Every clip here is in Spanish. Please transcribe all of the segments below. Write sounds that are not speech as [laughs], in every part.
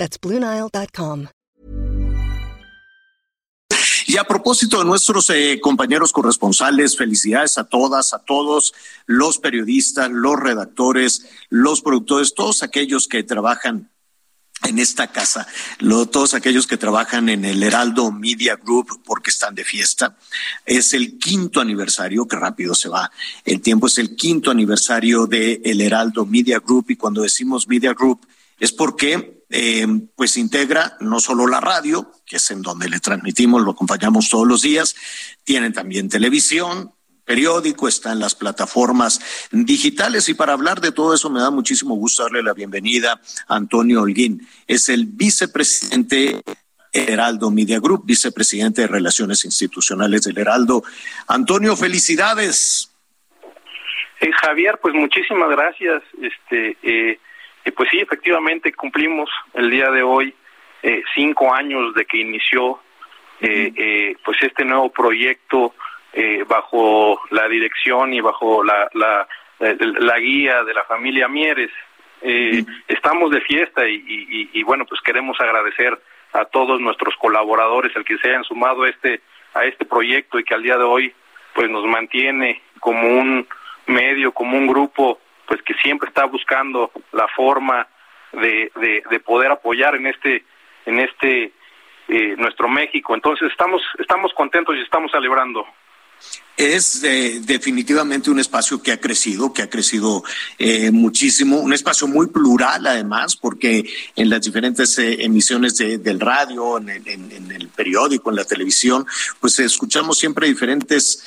That's BlueNile.com. Y a propósito de nuestros eh, compañeros corresponsales, felicidades a todas, a todos los periodistas, los redactores, los productores, todos aquellos que trabajan en esta casa, todos aquellos que trabajan en el Heraldo Media Group porque están de fiesta. Es el quinto aniversario, que rápido se va. El tiempo es el quinto aniversario de el Heraldo Media Group y cuando decimos Media Group es porque eh, pues integra no solo la radio, que es en donde le transmitimos, lo acompañamos todos los días, tienen también televisión, periódico, está en las plataformas digitales y para hablar de todo eso me da muchísimo gusto darle la bienvenida a Antonio Holguín. Es el vicepresidente Heraldo Media Group, vicepresidente de Relaciones Institucionales del Heraldo. Antonio, felicidades. Eh, Javier, pues muchísimas gracias. Este, eh, eh, pues sí, efectivamente cumplimos el día de hoy cinco años de que inició pues este nuevo proyecto eh, bajo la dirección y bajo la, la, la, guía de la familia Mieres. Eh, estamos de fiesta y, y, y, bueno, pues queremos agradecer a todos nuestros colaboradores el que se hayan sumado a este, a este proyecto y que al día de hoy pues nos mantiene como un medio, como un grupo, pues que siempre está buscando la forma de, de, de poder apoyar en este, en este eh, nuestro México. Entonces estamos, estamos contentos y estamos celebrando. Es eh, definitivamente un espacio que ha crecido, que ha crecido eh, muchísimo, un espacio muy plural además, porque en las diferentes eh, emisiones del radio, en, el periódico, en la televisión, pues escuchamos siempre diferentes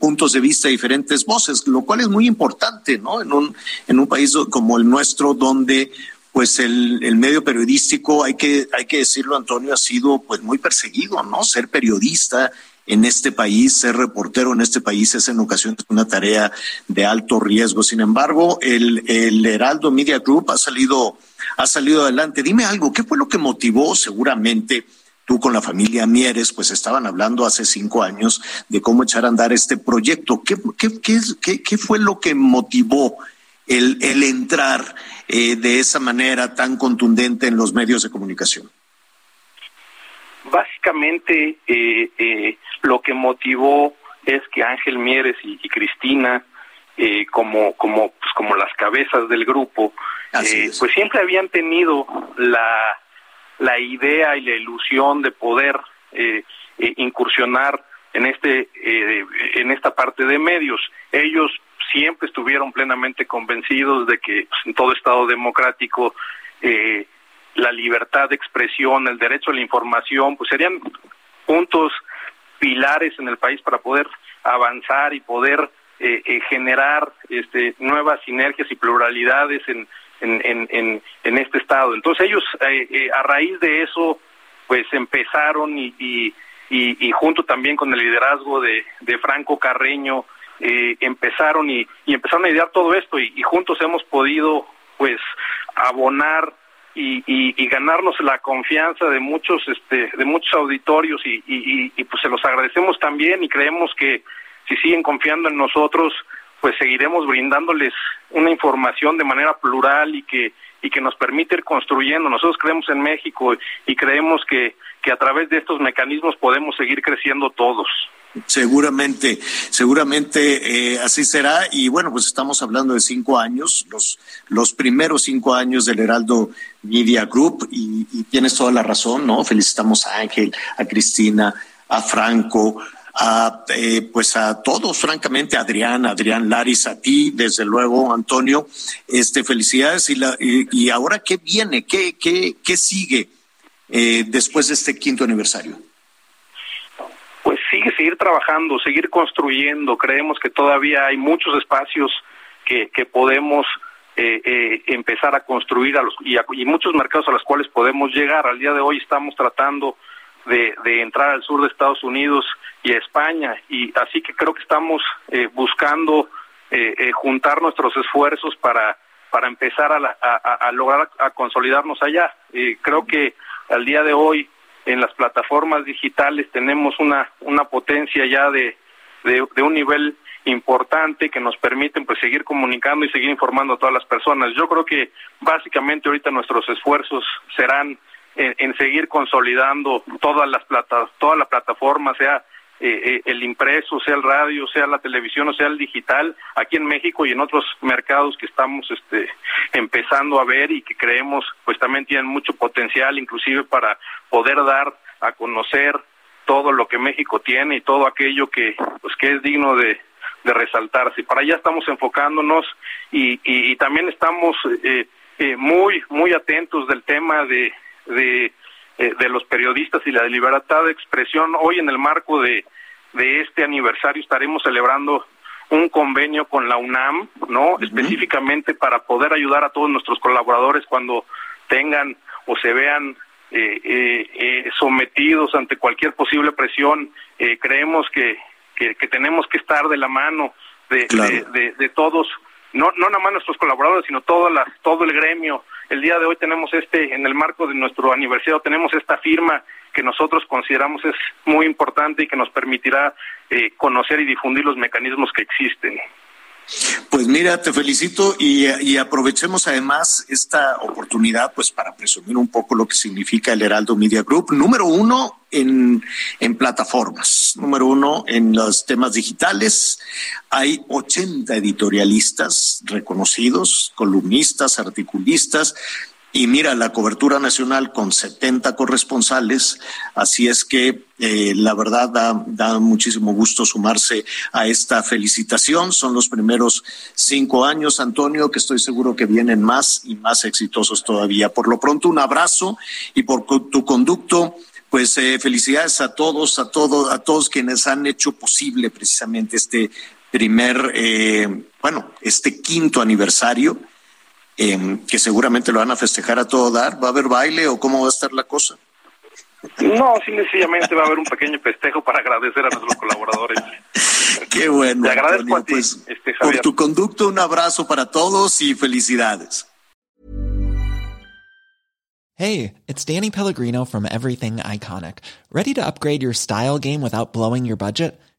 puntos de vista, diferentes voces, lo cual es muy importante, ¿no? En un, en un país como el nuestro, donde pues el, el, medio periodístico, hay que, hay que decirlo, Antonio, ha sido pues muy perseguido, ¿no? Ser periodista en este país, ser reportero en este país es en ocasiones una tarea de alto riesgo. Sin embargo, el, el Heraldo Media Group ha salido, ha salido adelante. Dime algo, ¿qué fue lo que motivó seguramente? Tú con la familia Mieres, pues estaban hablando hace cinco años de cómo echar a andar este proyecto. ¿Qué, qué, qué, qué fue lo que motivó el, el entrar eh, de esa manera tan contundente en los medios de comunicación? Básicamente, eh, eh, lo que motivó es que Ángel Mieres y, Cristina, eh, como, como, pues como las cabezas del grupo, eh, pues siempre habían tenido la, la idea y la ilusión de poder eh, incursionar en este en esta parte de medios. Ellos siempre estuvieron plenamente convencidos de que pues, en todo Estado democrático la libertad de expresión, el derecho a la información, pues serían puntos pilares en el país para poder avanzar y poder eh, eh, generar este, nuevas sinergias y pluralidades en, en, en, en este estado. Entonces ellos eh, a raíz de eso pues empezaron y, y, y, junto también con el liderazgo de, de Franco Carreño empezaron y, empezaron a idear todo esto y juntos hemos podido pues abonar y, y, ganarnos la confianza de muchos este de muchos auditorios y, y, y, pues se los agradecemos también y creemos que si siguen confiando en nosotros pues seguiremos brindándoles una información de manera plural y que y que nos permite ir construyendo. Nosotros creemos en México y creemos que que a través de estos mecanismos podemos seguir creciendo todos Seguramente, seguramente eh, así será. Y bueno, pues estamos hablando de cinco años, los, los primeros cinco años del Heraldo Media Group, y, tienes toda la razón, ¿no? Felicitamos a Ángel, a Cristina, a Franco, a eh, pues a todos, francamente, Adrián, Adrián Laris, a ti, desde luego, Antonio, este, felicidades. Y, la, y, ahora, ¿qué viene? ¿Qué, qué, qué sigue eh, después de este quinto aniversario? sigue seguir trabajando, seguir construyendo. Creemos que todavía hay muchos espacios que, podemos eh, eh, empezar a construir a los, y, y, muchos mercados a los cuales podemos llegar. Al día de hoy estamos tratando de, entrar al sur de Estados Unidos y a España, y así que creo que estamos eh, buscando eh, eh, juntar nuestros esfuerzos para para empezar a, a, a lograr a consolidarnos allá. creo que al día de hoy en las plataformas digitales tenemos una una potencia ya de, de, un nivel importante que nos permiten pues seguir comunicando y seguir informando a todas las personas. Yo creo que básicamente ahorita nuestros esfuerzos serán en, en seguir consolidando todas las plata, toda la plataforma, sea eh, eh, el impreso, sea el radio, sea la televisión o sea el digital, aquí en México y en otros mercados que estamos este, empezando a ver y que creemos pues también tienen mucho potencial, inclusive para poder dar a conocer todo lo que México tiene y todo aquello que pues que es digno de, de resaltarse. Para allá estamos enfocándonos y, y, también estamos eh, eh, muy muy atentos del tema de los periodistas y la libertad de expresión. Hoy en el marco de, de este aniversario estaremos celebrando un convenio con la UNAM, ¿no? Específicamente para poder ayudar a todos nuestros colaboradores cuando tengan o se vean eh, eh, eh, sometidos ante cualquier posible presión. Eh, creemos que, que, que, tenemos que estar de la mano de, claro. de, de, de, todos, no, no nada más nuestros colaboradores, sino todo, la, todo el gremio. El día de hoy tenemos este, en el marco de nuestro aniversario, tenemos esta firma que nosotros consideramos es muy importante y que nos permitirá eh, conocer y difundir los mecanismos que existen. Pues mira, te felicito y, aprovechemos además esta oportunidad pues para presumir un poco lo que significa el Heraldo Media Group. Número uno en, en plataformas, número uno en los temas digitales. Hay 80 editorialistas reconocidos, columnistas, articulistas y mira, la cobertura nacional con 70 corresponsales, así es que eh, la verdad da, muchísimo gusto sumarse a esta felicitación. Son los primeros cinco años, Antonio, que estoy seguro que vienen más y más exitosos todavía. Por lo pronto, un abrazo y por tu conducto. Pues eh, felicidades a todos, a todos, a todos quienes han hecho posible precisamente este primer, eh, bueno, este quinto aniversario eh, que seguramente lo van a festejar a todo dar. ¿Va a haber baile o cómo va a estar la cosa? No, sencillamente va a haber un pequeño festejo para agradecer a nuestros colaboradores. [laughs] Qué bueno. Te agradezco Antonio, a ti, pues, este, por tu conducto, un abrazo para todos y felicidades. Hey, it's Danny Pellegrino from Everything Iconic. ¿Ready to upgrade your style game without blowing your budget?